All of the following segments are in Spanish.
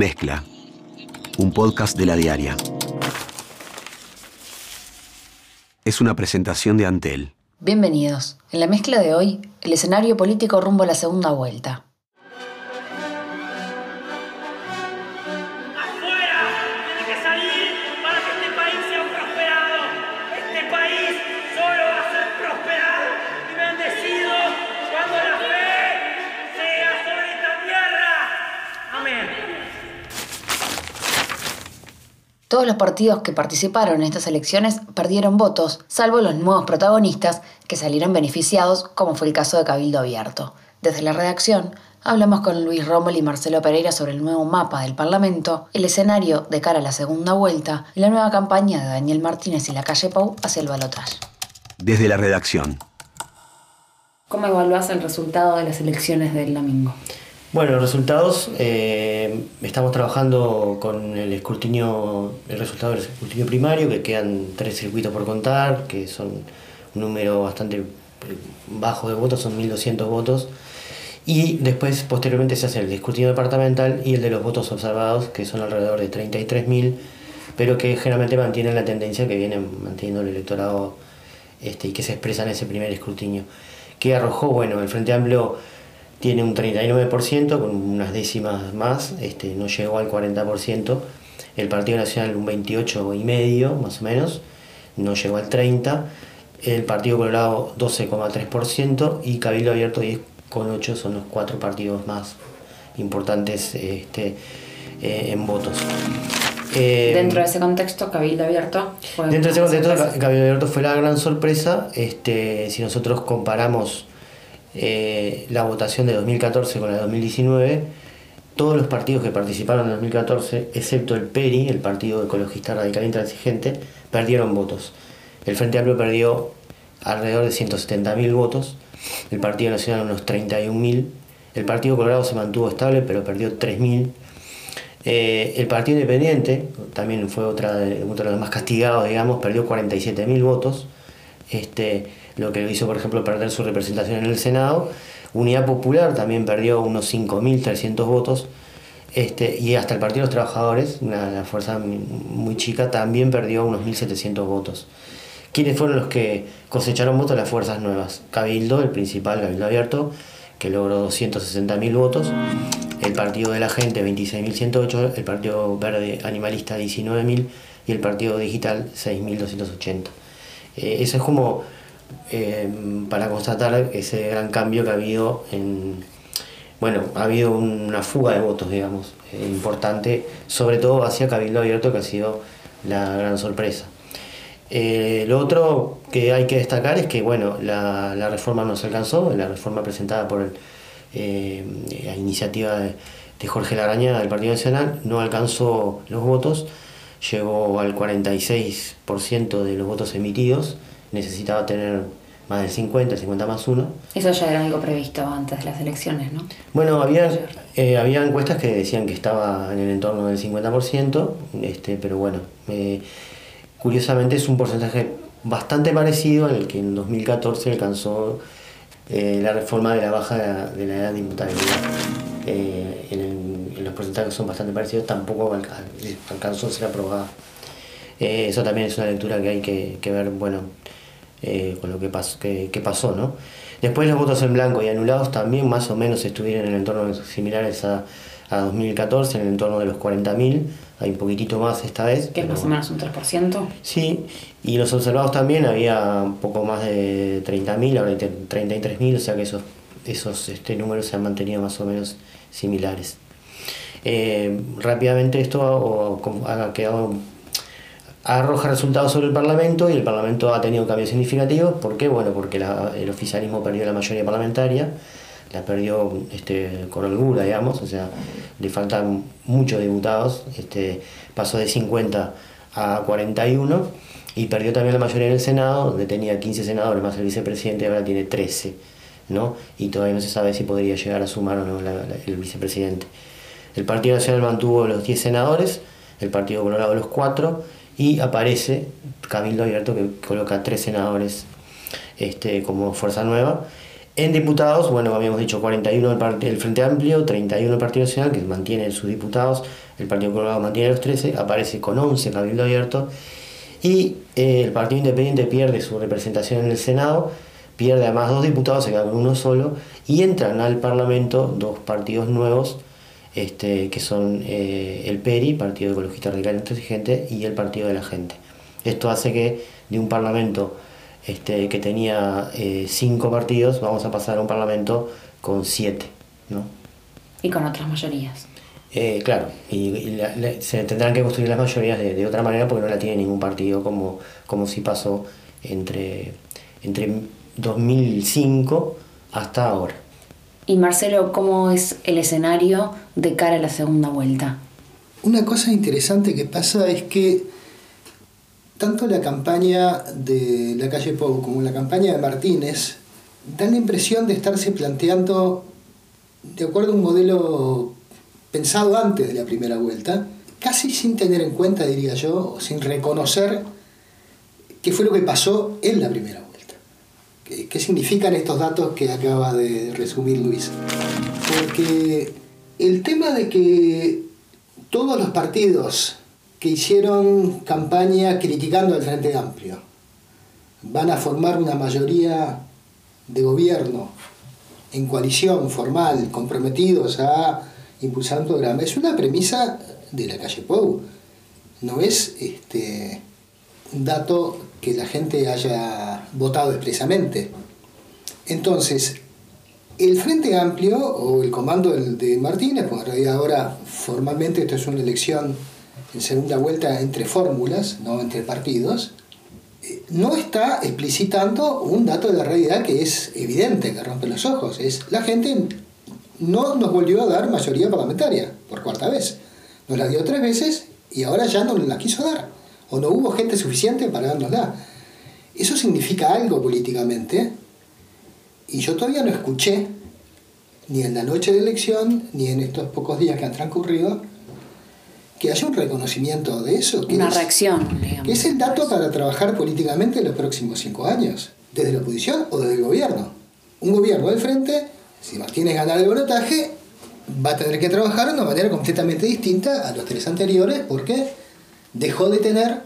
Mezcla, un podcast de la diaria. Es una presentación de Antel. Bienvenidos. En la mezcla de hoy, el escenario político rumbo a la segunda vuelta. Todos los partidos que participaron en estas elecciones perdieron votos, salvo los nuevos protagonistas que salieron beneficiados, como fue el caso de Cabildo Abierto. Desde la redacción, hablamos con Luis Rommel y Marcelo Pereira sobre el nuevo mapa del Parlamento, el escenario de cara a la segunda vuelta y la nueva campaña de Daniel Martínez y la calle Pau hacia el balotaje. Desde la redacción. ¿Cómo evaluás el resultado de las elecciones del domingo? Bueno, los resultados, eh, estamos trabajando con el escrutinio, el resultado del escrutinio primario, que quedan tres circuitos por contar, que son un número bastante eh, bajo de votos, son 1.200 votos. Y después, posteriormente, se hace el escrutinio departamental y el de los votos observados, que son alrededor de 33.000, pero que generalmente mantienen la tendencia que viene manteniendo el electorado este, y que se expresa en ese primer escrutinio. Que arrojó, bueno, el Frente Amplio tiene un 39% con unas décimas más, este, no llegó al 40%, el Partido Nacional un 28,5% más o menos, no llegó al 30%, el Partido Colorado 12,3% y Cabildo Abierto 10,8% son los cuatro partidos más importantes este, eh, en votos. Eh, dentro de ese contexto, Cabildo Abierto fue Dentro de ese contexto, Cabildo Abierto fue la gran sorpresa. Este, si nosotros comparamos eh, la votación de 2014 con la de 2019, todos los partidos que participaron en 2014, excepto el PERI, el Partido Ecologista Radical Intransigente, perdieron votos. El Frente Amplio perdió alrededor de 170.000 votos, el Partido Nacional unos 31.000, el Partido Colorado se mantuvo estable pero perdió 3.000. Eh, el Partido Independiente, también fue otra de, otro de los más castigados, digamos, perdió 47.000 votos. Este, lo que hizo, por ejemplo, perder su representación en el Senado. Unidad Popular también perdió unos 5.300 votos. Este, y hasta el Partido de los Trabajadores, una, fuerza muy chica, también perdió unos 1.700 votos. ¿Quiénes fueron los que cosecharon votos? Las fuerzas nuevas. Cabildo, el principal, Cabildo Abierto, que logró 260.000 votos. El Partido de la Gente, 26.108. El Partido Verde Animalista, 19.000. Y el Partido Digital, 6.280. Eh, eso es como Em, para constatar ese gran cambio que ha habido en... Bueno, ha habido una fuga de votos, digamos, eh, importante, sobre todo hacia Cabildo Abierto, que ha sido la gran sorpresa. Eh, lo otro que hay que destacar es que, bueno, la, reforma no se alcanzó, la reforma presentada por el, eh, la iniciativa de, de Jorge Laraña del Partido Nacional no alcanzó los votos, llegó al 46% de los votos emitidos, necesitaba tener más del 50, 50 más 1. Eso ya era algo previsto antes de las elecciones, ¿no? Bueno, había, eh, había encuestas que decían que estaba en el entorno del 50%, este, pero bueno, eh, curiosamente es un porcentaje bastante parecido al que en 2014 alcanzó eh, la reforma de la baja de la, edad de imputabilidad. En, los porcentajes son bastante parecidos, tampoco alcanzó a ser aprobada. eso también es una lectura que hay que, que ver, bueno, eh, con lo que, pasó, que, pasó. ¿no? Después los votos en blanco y anulados también más o menos estuvieron en el entorno similares a, a 2014, en el entorno de los 40.000, hay un poquitito más esta vez. ¿Que es más o menos un 3%? Sí, y los observados también había un poco más de 30.000, ahora hay 33.000, o sea que esos, esos este, números se han mantenido más o menos similares. Eh, rápidamente esto ha quedado arroja resultados sobre el Parlamento y el Parlamento ha tenido cambios significativos. ¿Por qué? Bueno, porque el oficialismo perdió la mayoría parlamentaria, la perdió este, con holgura, digamos, o sea, le faltan muchos diputados, este, pasó de 50 a 41 y perdió también la mayoría en el Senado, donde tenía 15 senadores más el vicepresidente, ahora tiene 13, ¿no? Y todavía no se sabe si podría llegar a sumar o no el vicepresidente. El Partido Nacional mantuvo los 10 senadores, el Partido Colorado los 4 y aparece Cabildo Abierto que coloca tres senadores este, como fuerza nueva. En diputados, bueno, habíamos dicho 41 el, Frente Amplio, 31 el Partido Nacional, que mantiene sus diputados, el Partido Colorado mantiene los 13, aparece con 11 Cabildo Abierto, y eh, el Partido Independiente pierde su representación en el Senado, pierde además dos diputados, se queda con uno solo, y entran al Parlamento dos partidos nuevos, este, que son eh, el PERI, Partido Ecologista Radical Intransigente, y el Partido de la Gente. Esto hace que de un Parlamento este, que tenía eh, cinco partidos, vamos a pasar a un parlamento con siete. ¿no? Y con otras mayorías. Eh, claro, y, se tendrán que construir las mayorías de, otra manera porque no la tiene ningún partido como, como si pasó entre, entre 2005 hasta ahora. Y Marcelo, ¿cómo es el escenario de cara a la segunda vuelta? Una cosa interesante que pasa es que tanto la campaña de la calle Pou como la campaña de Martínez dan la impresión de estarse planteando de acuerdo a un modelo pensado antes de la primera vuelta, casi sin tener en cuenta, diría yo, sin reconocer qué fue lo que pasó en la primera vuelta. ¿Qué, significan estos datos que acaba de resumir Luis? Porque el tema de que todos los partidos que hicieron campaña criticando al Frente Amplio. Van a formar una mayoría de gobierno en coalición formal, comprometidos a impulsar un programa. Es una premisa de la calle Pou. No es este, un dato que la gente haya votado expresamente. Entonces, el Frente Amplio o el comando de Martínez, porque en realidad ahora formalmente esto es una elección en segunda vuelta entre fórmulas, no entre partidos, eh, no está explicitando un dato de la realidad que es evidente, que rompe los ojos. Es la gente no nos volvió a dar mayoría parlamentaria por cuarta vez. Nos la dio tres veces y ahora ya no la quiso dar. O no hubo gente suficiente para dárnosla. Eso significa algo políticamente. Y yo todavía no escuché, ni en la noche de elección, ni en estos pocos días que han transcurrido, que haya un reconocimiento de eso. Que Una reacción, Que es el dato para trabajar políticamente en los próximos cinco años, desde la oposición o desde el gobierno. Un gobierno del frente, si Martínez gana el balotaje, va a tener que trabajar de una manera completamente distinta a los tres anteriores porque dejó de tener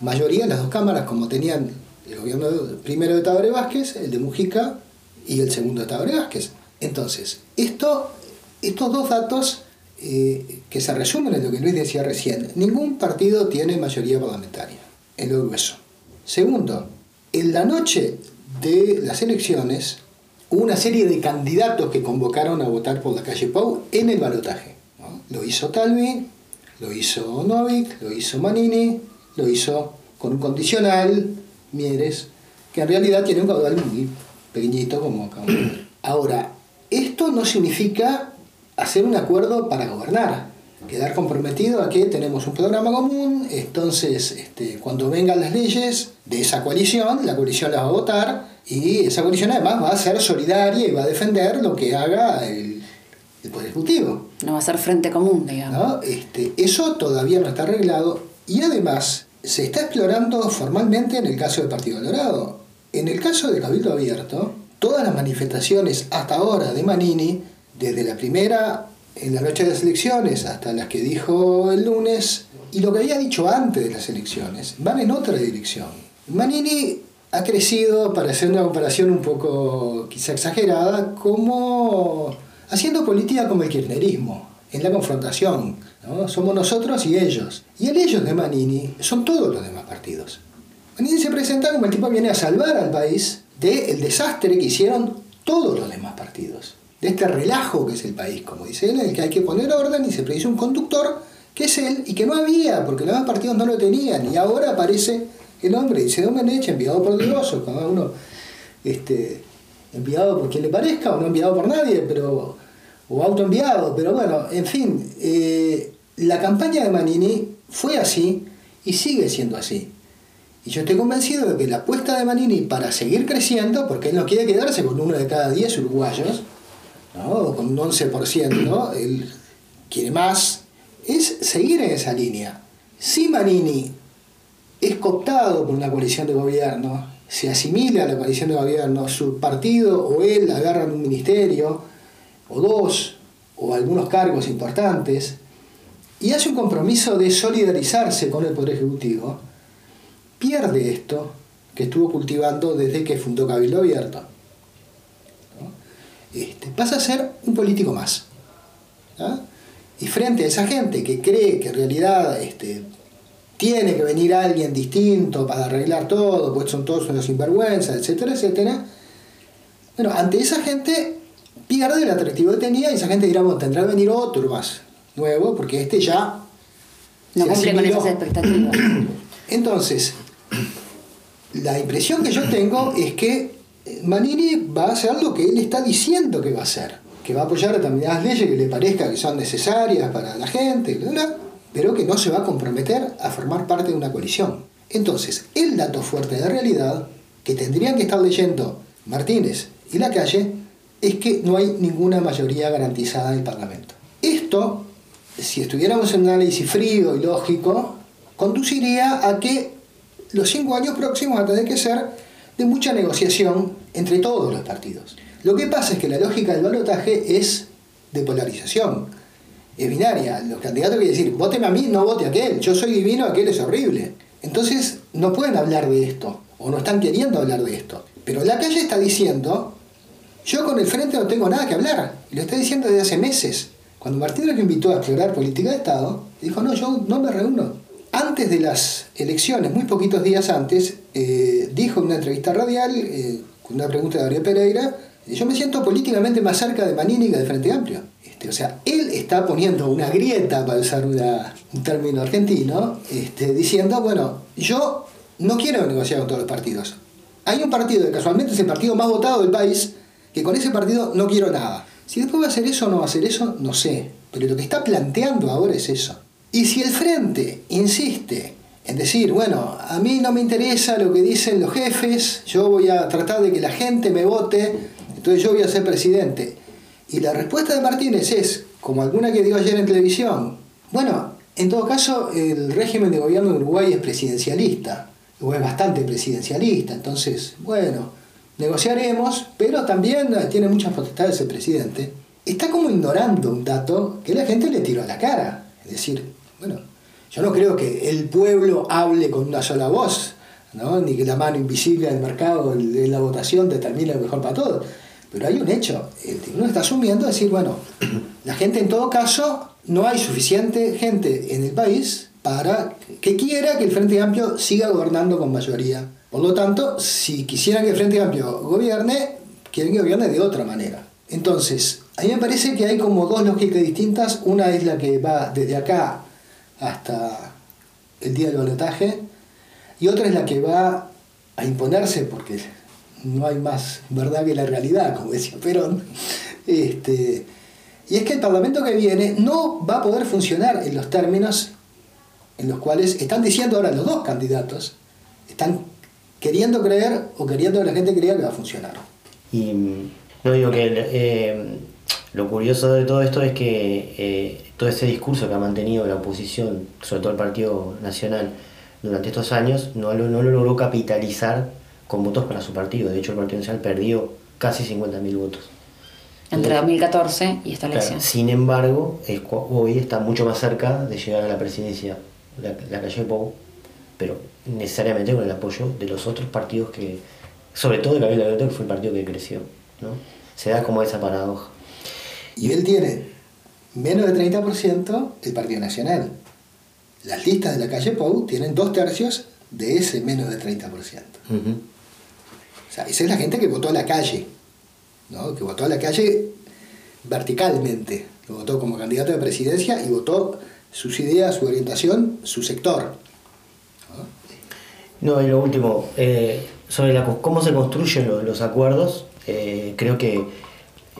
mayoría en las dos cámaras como tenían el gobierno primero de Tabaré Vázquez, el de Mujica y el segundo de Tabaré Vázquez. Entonces, esto, estos dos datos eh, que se resumen en lo que Luis decía recién. Ningún partido tiene mayoría parlamentaria, en lo grueso. Segundo, en la noche de las elecciones hubo una serie de candidatos que convocaron a votar por la calle Pau en el balotaje. Lo hizo Talvi, lo hizo Novik, lo hizo Manini, lo hizo con un condicional, Mieres, que en realidad tiene un caudal muy pequeñito como acá. Ahora, esto no significa hacer un acuerdo para gobernar, quedar comprometido a que tenemos un programa común, entonces este, cuando vengan las leyes de esa coalición, la coalición las va a votar y esa coalición además va a ser solidaria y va a defender lo que haga el, Poder Ejecutivo. No va a ser frente común, digamos. Este, eso todavía no está arreglado y además se está explorando formalmente en el caso del Partido Colorado. En el caso de Cabildo Abierto, todas las manifestaciones hasta ahora de Manini desde la primera en la noche de las elecciones hasta las que dijo el lunes y lo que había dicho antes de las elecciones, van en otra dirección. Manini ha crecido, para hacer una comparación un poco quizá exagerada, como haciendo política como el kirchnerismo, en la confrontación. ¿no? Somos nosotros y ellos. Y el ellos de Manini son todos los demás partidos. Manini se presenta como el tipo que viene a salvar al país del desastre que hicieron todos los demás partidos de este relajo que es el país, como dice él, en el que hay que poner orden y se predice un conductor que es él y que no había, porque los demás partidos no lo tenían, y ahora aparece el hombre, dice Domenech, enviado por Dios, o cada uno este, enviado por quien le parezca, o no enviado por nadie, pero o autoenviado, pero bueno, en fin, eh, la campaña de Manini fue así y sigue siendo así. Y yo estoy convencido de que la apuesta de Manini para seguir creciendo, porque él no quiere quedarse con uno de cada diez uruguayos, con un 11%, él quiere más, es seguir en esa línea. Si Manini es cooptado por una coalición de gobierno se asimila a la coalición de gobierno, su partido o él agarran un ministerio o dos o algunos cargos importantes y hace un compromiso de solidarizarse con el Poder Ejecutivo, pierde esto que estuvo cultivando desde que fundó Cabildo Abierto. Este, pasa a ser un político más. Y frente a esa gente que cree que en realidad este, tiene que venir alguien distinto para arreglar todo, pues son todos unos sinvergüenzas, etcétera, etcétera. Bueno, ante esa gente pierde el atractivo que tenía y esa gente dirá, bueno, tendrá que venir otro más nuevo, porque este ya... No cumple con esas expectativas. Entonces, la impresión que yo tengo es que Manini va a hacer lo que él está diciendo que va a hacer, que va a apoyar determinadas leyes que le parezca que son necesarias para la gente, pero que no se va a comprometer a formar parte de una coalición. Entonces, el dato fuerte de realidad que tendrían que estar leyendo Martínez y la calle es que no hay ninguna mayoría garantizada en el Parlamento. Esto, si estuviéramos en un análisis frío y lógico, conduciría a que los cinco años próximos van a tener que ser de mucha negociación entre todos los partidos. Lo que pasa es que la lógica del balotaje es de polarización, es binaria. Los candidatos quieren decir, voten a mí, no vote a aquel, yo soy divino, aquel es horrible. Entonces no pueden hablar de esto, o no están queriendo hablar de esto. Pero la calle está diciendo, yo con el frente no tengo nada que hablar, y lo está diciendo desde hace meses. Cuando Martín lo invitó a explorar política de Estado, dijo, no, yo no me reúno. Antes de las elecciones, muy poquitos días antes, eh, dijo en una entrevista radial, eh, con una pregunta de Gabriel Pereira, yo me siento políticamente más cerca de Manini que de Frente Amplio. Este, o sea, él está poniendo una grieta, para usar un término argentino, este, diciendo, bueno, yo no quiero negociar con todos los partidos. Hay un partido que casualmente es el partido más votado del país, que con ese partido no quiero nada. Si después va a hacer eso o no va a hacer eso, no sé. Pero lo que está planteando ahora es eso. Y si el frente insiste en decir, bueno, a mí no me interesa lo que dicen los jefes, yo voy a tratar de que la gente me vote, entonces yo voy a ser presidente. Y la respuesta de Martínez es, como alguna que dio ayer en televisión, bueno, en todo caso el régimen de gobierno de Uruguay es presidencialista, o es bastante presidencialista, entonces, bueno, negociaremos, pero también tiene muchas potestades el presidente. Está como ignorando un dato que la gente le tiró a la cara. Es decir, bueno, yo no creo que el pueblo hable con una sola voz, ¿no? ni que la mano invisible del mercado de la votación determine lo mejor para todos. Pero hay un hecho, el tribunal está asumiendo decir, bueno, la gente en todo caso, no hay suficiente gente en el país para que quiera que el Frente Amplio siga gobernando con mayoría. Por lo tanto, si quisieran que el Frente Amplio gobierne, quieren que gobierne de otra manera. Entonces, a mí me parece que hay como dos lógicas distintas. Una es la que va desde acá hasta el día del balotaje y otra es la que va a imponerse porque no hay más verdad que la realidad, como decía Perón. Este, y es que el Parlamento que viene no va a poder funcionar en los términos en los cuales están diciendo ahora los dos candidatos, están queriendo creer o queriendo que la gente crea que va a funcionar. Y no digo que eh, lo curioso de todo esto es que eh, todo ese discurso que ha mantenido la oposición, sobre todo el Partido Nacional, durante estos años, no lo, no lo logró capitalizar con votos para su partido. De hecho, el Partido Nacional perdió casi 50.000 votos. Entre 2014 y esta elección. sin embargo, hoy está mucho más cerca de llegar a la presidencia la, la calle Pou, pero necesariamente con el apoyo de los otros partidos que, sobre todo de Gabriel Abierto, que fue el partido que creció. ¿no? Se da como esa paradoja. Y él tiene menos del 30% el Partido Nacional. Las listas de la calle Pou tienen dos tercios de ese menos del 30%. O sea, esa es la gente que votó a la calle, ¿no? que votó a la calle verticalmente, que votó como candidato de presidencia y votó sus ideas, su orientación, su sector. No, y lo último, eh, sobre la, cómo se construyen los, acuerdos, eh, creo que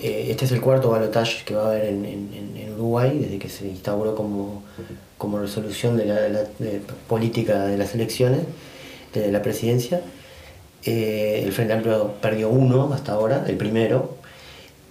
eh, este es el cuarto balotaje que va a haber en, Uruguay desde que se instauró como, como resolución de la, política de las elecciones, de la presidencia. El Frente Amplio perdió uno hasta ahora, el primero,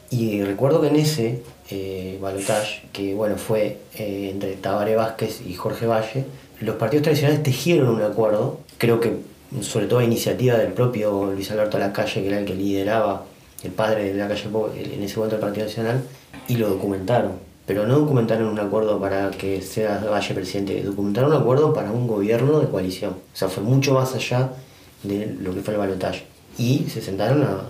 y recuerdo que en ese eh, balotaje, que bueno, fue entre Tabaré Vázquez y Jorge Valle, los partidos tradicionales tejieron un acuerdo, creo que sobre todo a iniciativa del propio Luis Alberto Lacalle, que era el que lideraba, el padre de Lacalle en ese momento del Partido Nacional, y lo documentaron. Pero no documentaron un acuerdo para que sea Valle presidente, documentaron un acuerdo para un gobierno de coalición. O sea, fue mucho más allá de lo que fue el balotaje. Y se sentaron a,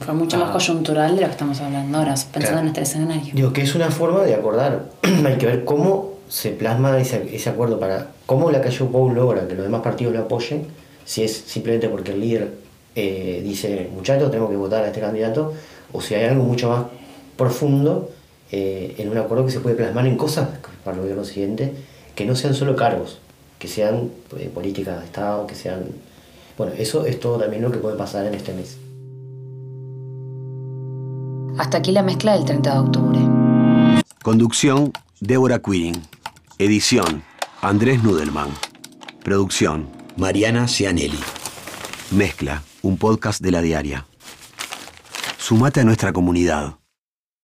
fue mucho más coyuntural de lo que estamos hablando ahora, pensando Claro. en este escenario. Digo que es una forma de acordar. Hay que ver cómo se plasma ese, ese acuerdo para cómo la calle Pou logra que los demás partidos lo apoyen, si es simplemente porque el líder eh, dice, muchachos, tenemos que votar a este candidato, o si hay algo mucho más profundo eh, en un acuerdo que se puede plasmar en cosas para el gobierno siguiente, que no sean solo cargos, que sean eh, políticas de Estado, que sean... Bueno, eso es todo también lo que puede pasar en este mes. Hasta aquí la mezcla del 30 de octubre. Conducción, Débora Quirin. Edición, Andrés Nudelman. Producción, Mariana Cianelli. Mezcla, un podcast de la diaria. Sumate a nuestra comunidad.